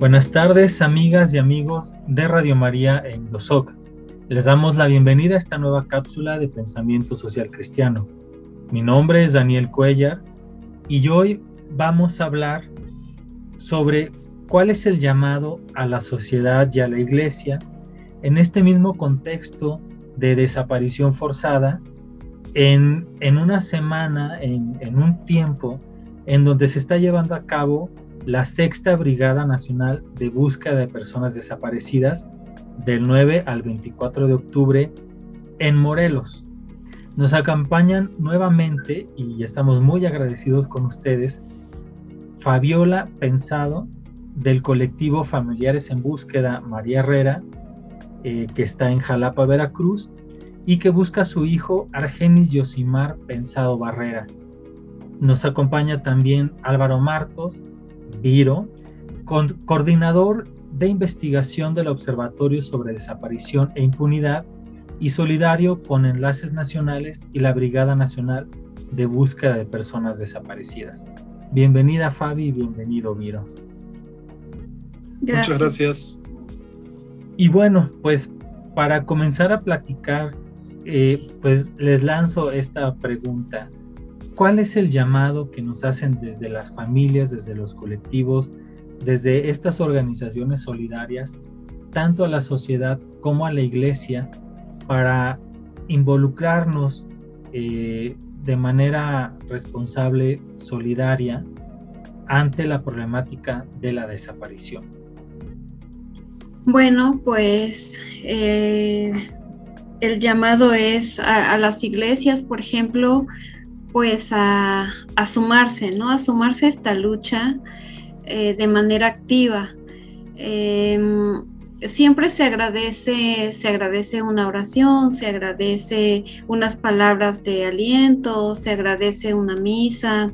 Buenas tardes, amigas y amigos de Radio María en Dosoc. Les damos la bienvenida a esta nueva cápsula de pensamiento social cristiano. Mi nombre es Daniel Cuellar y hoy vamos a hablar sobre cuál es el llamado a la sociedad y a la iglesia en este mismo contexto de desaparición forzada, en, una semana, en, en un tiempo en donde se está llevando a cabo la Sexta Brigada Nacional de Búsqueda de Personas Desaparecidas del 9 al 24 de octubre en Morelos. Nos acompañan nuevamente y estamos muy agradecidos con ustedes Fabiola Pensado del colectivo Familiares en Búsqueda María Herrera, eh, que está en Jalapa, Veracruz, y que busca a su hijo Argenis Yosimar Pensado Barrera. Nos acompaña también Álvaro Martos, Viro, coordinador de investigación del Observatorio sobre Desaparición e Impunidad y solidario con Enlaces Nacionales y la Brigada Nacional de Búsqueda de Personas Desaparecidas. Bienvenida Fabi y bienvenido Viro. Muchas gracias. Y bueno, pues para comenzar a platicar, eh, pues les lanzo esta pregunta. ¿Cuál es el llamado que nos hacen desde las familias, desde los colectivos, desde estas organizaciones solidarias, tanto a la sociedad como a la iglesia, para involucrarnos eh, de manera responsable, solidaria, ante la problemática de la desaparición? Bueno, pues eh, el llamado es a, las iglesias, por ejemplo, pues a, sumarse, ¿no? A sumarse a esta lucha eh, de manera activa. Em, siempre se agradece, se agradece una oración, se agradece unas palabras de aliento, se agradece una misa.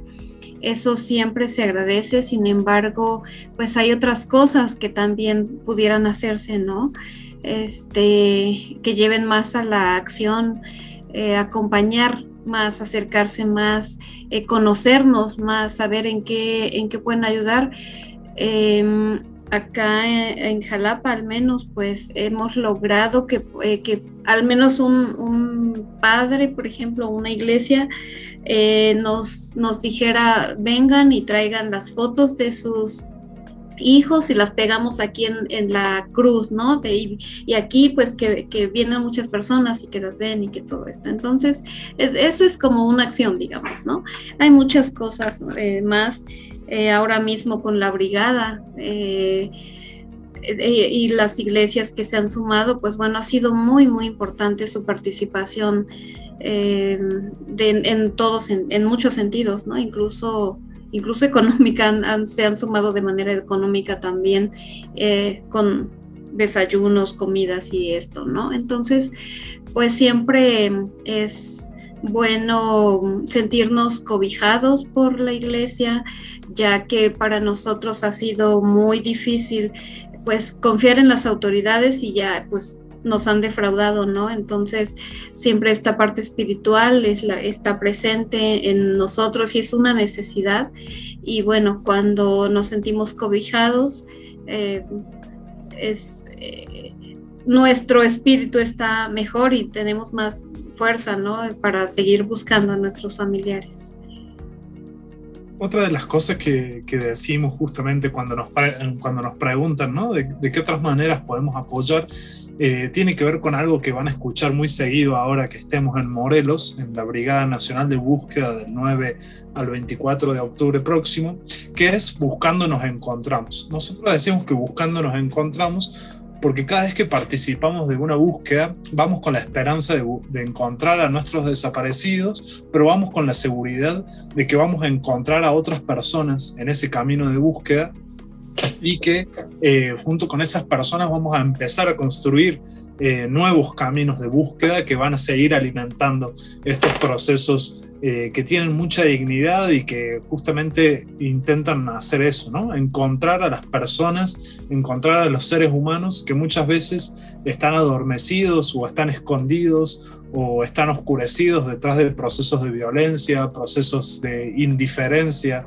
Eso siempre se agradece, sin embargo, pues hay otras cosas que también pudieran hacerse, ¿no? Este, que lleven más a la acción, eh, acompañar más, acercarse más, eh, conocernos más, saber en qué, en qué pueden ayudar. Em, acá en, Jalapa al menos pues hemos logrado que, eh, que al menos un, padre, por ejemplo, una iglesia, nos, nos dijera vengan y traigan las fotos de sus hijos y las pegamos aquí en, la cruz, ¿no? De, y aquí pues que, vienen muchas personas y que las ven y que todo esto. Entonces, eso es como una acción, digamos, ¿no? Hay muchas cosas eh, más eh, ahora mismo con la brigada. Eh, y las iglesias que se han sumado, pues bueno, ha sido muy, muy importante su participación en todos, en, muchos sentidos, ¿no? Incluso incluso económica, se han sumado de manera económica también eh, con desayunos, comidas y esto, ¿no? Entonces, pues siempre es bueno sentirnos cobijados por la iglesia, ya que para nosotros ha sido muy difícil pues confiar en las autoridades y ya pues nos han defraudado, ¿no? Entonces, siempre esta parte espiritual está presente en nosotros y es una necesidad. Y bueno, cuando nos sentimos cobijados, eh, es, eh, nuestro espíritu está mejor y tenemos más fuerza, ¿no? Para seguir buscando a nuestros familiares. Otra de las cosas que, decimos justamente cuando nos, cuando nos preguntan, ¿no? De qué otras maneras podemos apoyar, eh, tiene que ver con algo que van a escuchar muy seguido ahora que estemos en Morelos, en la Brigada Nacional de Búsqueda del 9 al 24 de octubre próximo, que es Buscando nos encontramos. Nosotros decimos que Buscando nos encontramos porque cada vez que participamos de una búsqueda vamos con la esperanza de, de, encontrar a nuestros desaparecidos, pero vamos con la seguridad de que vamos a encontrar a otras personas en ese camino de búsqueda y que eh, junto con esas personas vamos a empezar a construir eh, nuevos caminos de búsqueda que van a seguir alimentando estos procesos eh, que tienen mucha dignidad y que justamente intentan hacer eso, ¿no? Encontrar a las personas, encontrar a los seres humanos que muchas veces están adormecidos o están escondidos o están oscurecidos detrás de procesos de violencia, procesos de indiferencia,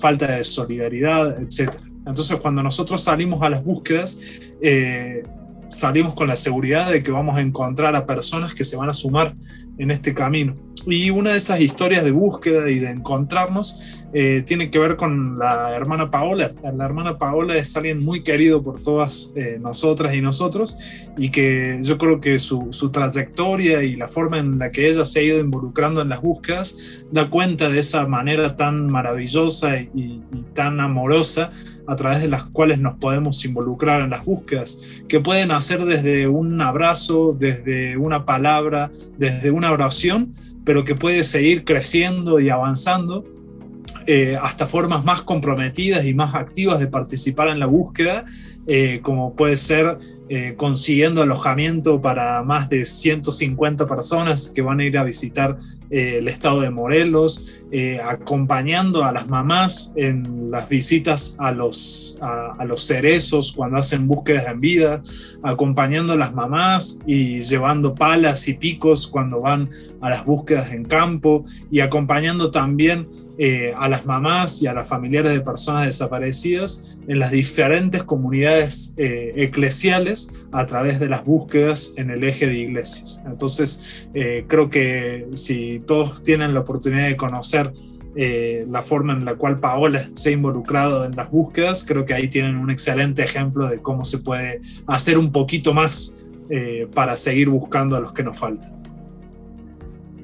falta de solidaridad, etc. Entonces cuando nosotros salimos a las búsquedas, eh, salimos con la seguridad de que vamos a encontrar a personas que se van a sumar en este camino. Y una de esas historias de búsqueda y de encontrarnos eh, tiene que ver con la hermana Paola. La hermana Paola es alguien muy querido por todas eh, nosotras y nosotros y que yo creo que su, trayectoria y la forma en la que ella se ha ido involucrando en las búsquedas da cuenta de esa manera tan maravillosa y, y tan amorosa a través de las cuales nos podemos involucrar en las búsquedas, que pueden hacer desde un abrazo, desde una palabra, desde una oración, pero que puede seguir creciendo y avanzando eh, hasta formas más comprometidas y más activas de participar en la búsqueda, eh, como puede ser eh, consiguiendo alojamiento para más de 150 personas que van a ir a visitar el estado de Morelos, acompañando a las mamás en las visitas a los, a, los cerezos cuando hacen búsquedas en vida, acompañando a las mamás y llevando palas y picos cuando van a las búsquedas en campo y acompañando también eh, a las mamás y a las familiares de personas desaparecidas en las diferentes comunidades eh, eclesiales a través de las búsquedas en el eje de iglesias. Entonces, eh, creo que si todos tienen la oportunidad de conocer la forma en la cual Paola se ha involucrado en las búsquedas, creo que ahí tienen un excelente ejemplo de cómo se puede hacer un poquito más para seguir buscando a los que nos faltan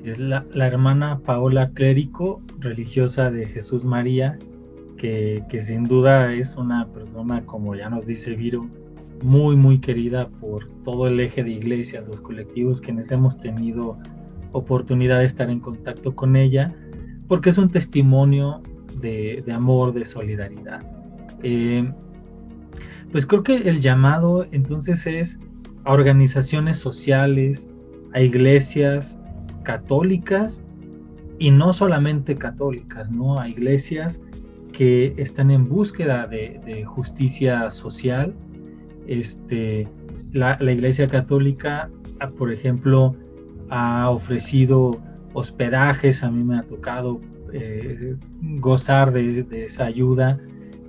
es la, hermana Paola Clérico, religiosa de Jesús María, que, sin duda es una persona, como ya nos dice Viro, muy, muy querida por todo el eje de iglesias, los colectivos quienes hemos tenido oportunidad de estar en contacto con ella, porque es un testimonio de, amor, de solidaridad. Eh, pues creo que el llamado entonces es a organizaciones sociales, a iglesias, católicas y no solamente católicas, ¿no? A iglesias que están en búsqueda de, justicia social. Este, la, iglesia católica, ah, por ejemplo, ha ofrecido hospedajes, a mí me ha tocado eh, gozar de, esa ayuda.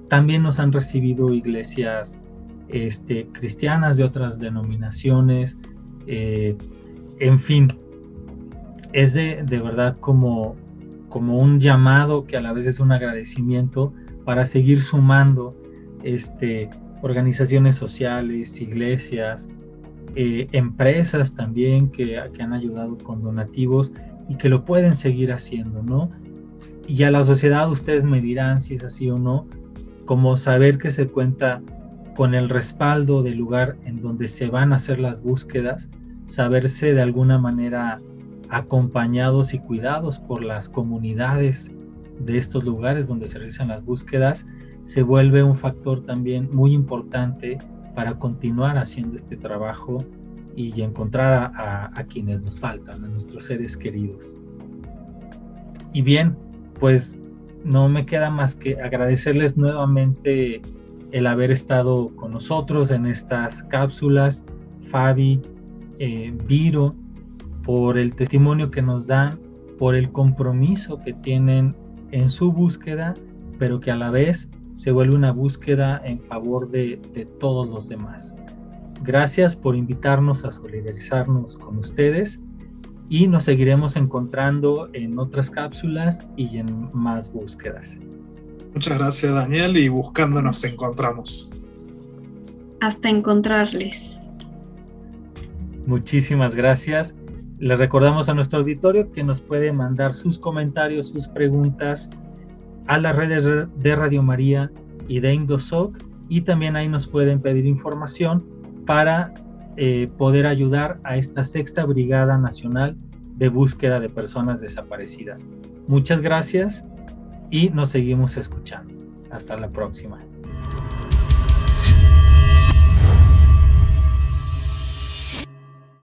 También nos han recibido iglesias este, cristianas de otras denominaciones. Eh, en fin, es de, verdad como, como un llamado que a la vez es un agradecimiento para seguir sumando este, organizaciones sociales, iglesias, eh, empresas también que, que, han ayudado con donativos y que lo pueden seguir haciendo, ¿no? Y a la sociedad ustedes me dirán si es así o no, como saber que se cuenta con el respaldo del lugar en donde se van a hacer las búsquedas, saberse de alguna manera acompañados y cuidados por las comunidades de estos lugares donde se realizan las búsquedas, se vuelve un factor también muy importante para continuar haciendo este trabajo y encontrar a, quienes nos faltan, a nuestros seres queridos. Y bien, pues no me queda más que agradecerles nuevamente el haber estado con nosotros en estas cápsulas, Fabi, eh, Viro, por el testimonio que nos dan, por el compromiso que tienen en su búsqueda, pero que a la vez se vuelve una búsqueda en favor de, todos los demás. Gracias por invitarnos a solidarizarnos con ustedes y nos seguiremos encontrando en otras cápsulas y en más búsquedas. Muchas gracias Daniel y buscando nos encontramos. Hasta encontrarles. Muchísimas gracias le recordamos a nuestro auditorio que nos puede mandar sus comentarios, sus preguntas a las redes de Radio María y de Indosoc y también ahí nos pueden pedir información para eh, poder ayudar a esta sexta Brigada Nacional de Búsqueda de Personas Desaparecidas. Muchas gracias y nos seguimos escuchando. Hasta la próxima.